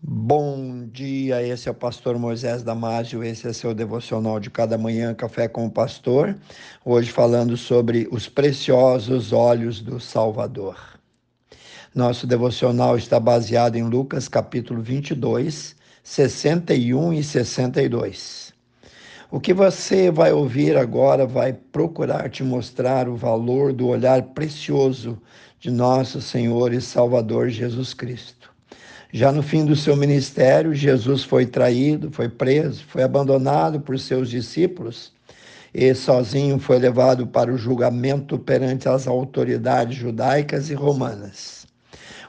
Bom dia, esse é o pastor Moisés Damásio, esse é seu devocional de cada manhã, Café com o Pastor. Hoje falando sobre os preciosos olhos do Salvador. Nosso devocional está baseado em Lucas capítulo 22, 61 e 62. O que você vai ouvir agora vai procurar te mostrar o valor do olhar precioso de nosso Senhor e Salvador Jesus Cristo. Já no fim do seu ministério, Jesus foi traído, foi preso, foi abandonado por seus discípulos e sozinho foi levado para o julgamento perante as autoridades judaicas e romanas.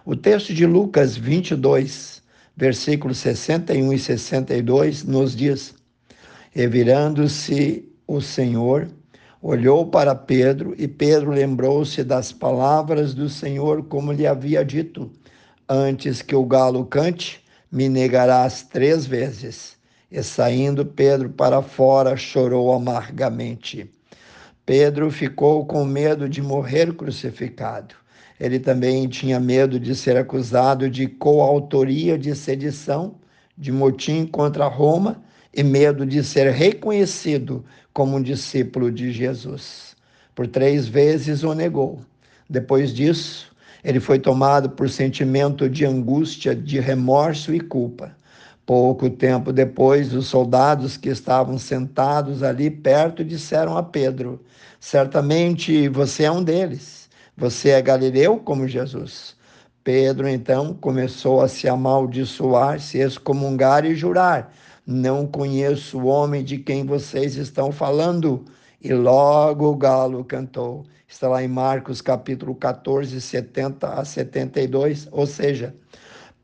O texto de Lucas 22, versículos 61 e 62 nos diz: E virando-se o Senhor, olhou para Pedro, e Pedro lembrou-se das palavras do Senhor, como lhe havia dito Antes que o galo cante, me negarás três vezes. E saindo Pedro para fora, chorou amargamente. Pedro ficou com medo de morrer crucificado. Ele também tinha medo de ser acusado de coautoria de sedição, de motim contra Roma e medo de ser reconhecido como um discípulo de Jesus. Por três vezes o negou. Depois disso, ele foi tomado por sentimento de angústia, de remorso e culpa. Pouco tempo depois, os soldados que estavam sentados ali perto disseram a Pedro: Certamente você é um deles. Você é galileu como Jesus. Pedro então começou a se amaldiçoar, se excomungar e jurar: Não conheço o homem de quem vocês estão falando. E logo o galo cantou. Está lá em Marcos capítulo 14, 70 a 72. Ou seja,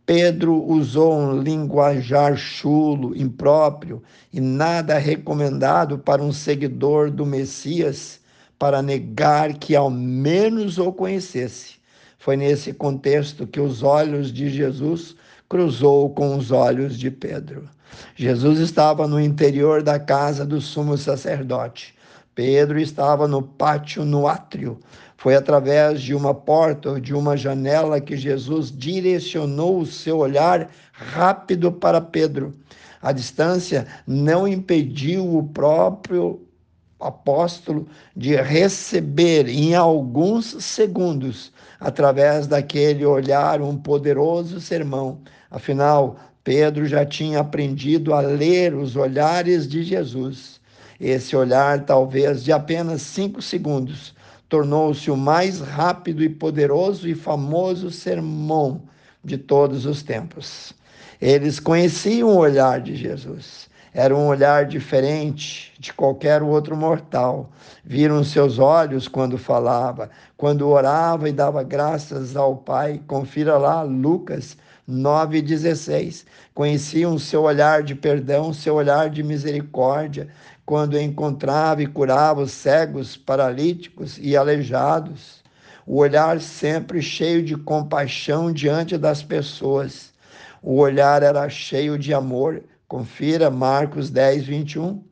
Pedro usou um linguajar chulo, impróprio e nada recomendado para um seguidor do Messias para negar que ao menos o conhecesse. Foi nesse contexto que os olhos de Jesus cruzou com os olhos de Pedro. Jesus estava no interior da casa do sumo sacerdote. Pedro estava no pátio, no átrio. Foi através de uma porta ou de uma janela que Jesus direcionou o seu olhar rápido para Pedro. A distância não impediu o próprio apóstolo de receber em alguns segundos, através daquele olhar, um poderoso sermão. Afinal, Pedro já tinha aprendido a ler os olhares de Jesus. Esse olhar, talvez de apenas cinco segundos, tornou-se o mais rápido e poderoso e famoso sermão de todos os tempos. Eles conheciam o olhar de Jesus. Era um olhar diferente de qualquer outro mortal. Viram seus olhos quando falava, quando orava e dava graças ao Pai. Confira lá Lucas 9,16. Conheciam seu olhar de perdão, seu olhar de misericórdia, quando encontrava e curava os cegos, paralíticos e aleijados. O olhar sempre cheio de compaixão diante das pessoas. O olhar era cheio de amor. Confira Marcos 10, 21.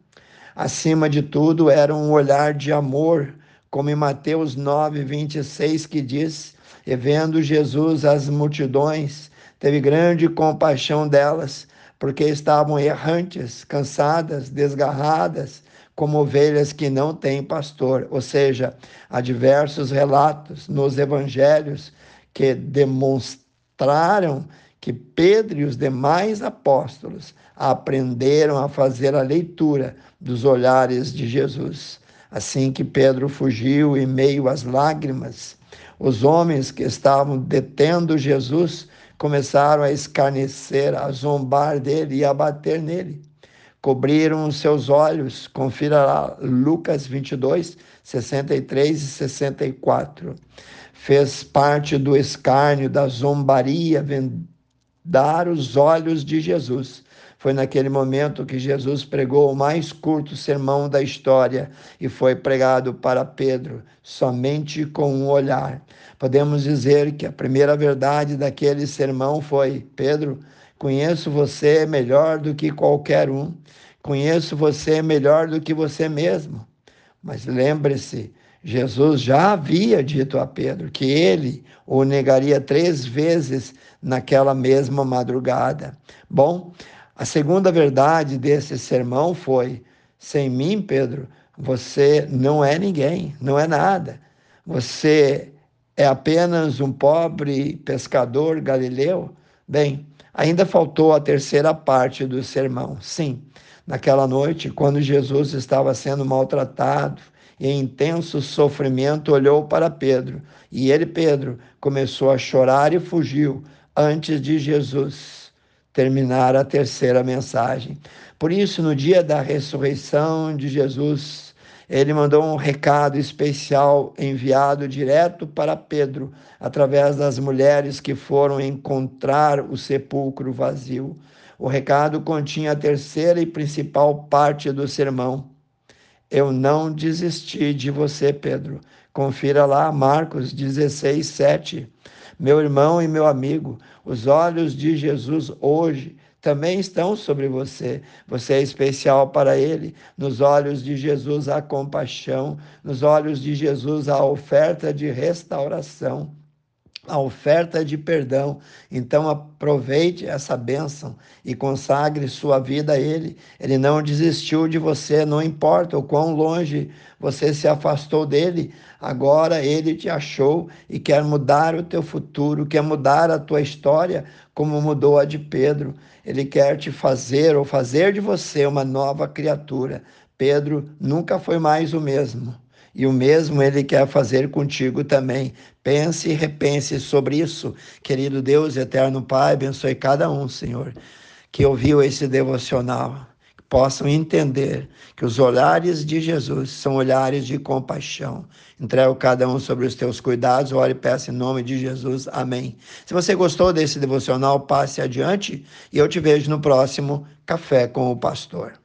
Acima de tudo, era um olhar de amor, como em Mateus 9, 26, que diz: E vendo Jesus as multidões, teve grande compaixão delas, porque estavam errantes, cansadas, desgarradas, como ovelhas que não têm pastor. Ou seja, há diversos relatos nos evangelhos que demonstraram que Pedro e os demais apóstolos aprenderam a fazer a leitura dos olhares de Jesus. Assim que Pedro fugiu em meio às lágrimas, os homens que estavam detendo Jesus começaram a escarnecer, a zombar dele e a bater nele. Cobriram os seus olhos, confira lá Lucas 22, 63 e 64. Fez parte do escárnio, da zombaria, vendar os olhos de Jesus foi naquele momento que Jesus pregou o mais curto sermão da história e foi pregado para Pedro somente com um olhar. Podemos dizer que a primeira verdade daquele sermão foi: Pedro, conheço você melhor do que qualquer um, conheço você melhor do que você mesmo. Mas lembre-se, Jesus já havia dito a Pedro que ele o negaria três vezes naquela mesma madrugada. Bom, a segunda verdade desse sermão foi: sem mim, Pedro, você não é ninguém, não é nada. Você é apenas um pobre pescador galileu? Bem, ainda faltou a terceira parte do sermão. Sim, naquela noite, quando Jesus estava sendo maltratado e em intenso sofrimento, olhou para Pedro. E ele, Pedro, começou a chorar e fugiu antes de Jesus terminar a terceira mensagem. Por isso, no dia da ressurreição de Jesus, ele mandou um recado especial enviado direto para Pedro, através das mulheres que foram encontrar o sepulcro vazio. O recado continha a terceira e principal parte do sermão. Eu não desisti de você, Pedro. Confira lá Marcos 16, 7. Meu irmão e meu amigo, os olhos de Jesus hoje também estão sobre você. Você é especial para Ele. Nos olhos de Jesus há compaixão, nos olhos de Jesus há oferta de restauração a oferta de perdão. Então aproveite essa bênção e consagre sua vida a Ele. Ele não desistiu de você, não importa o quão longe você se afastou dele, agora Ele te achou e quer mudar o teu futuro, quer mudar a tua história, como mudou a de Pedro. Ele quer te fazer ou fazer de você uma nova criatura. Pedro nunca foi mais o mesmo. E o mesmo ele quer fazer contigo também. Pense e repense sobre isso. Querido Deus, eterno Pai, abençoe cada um, Senhor, que ouviu esse devocional. Que possam entender que os olhares de Jesus são olhares de compaixão. Entrego cada um sobre os teus cuidados, ore e peço em nome de Jesus. Amém. Se você gostou desse devocional, passe adiante e eu te vejo no próximo Café com o Pastor.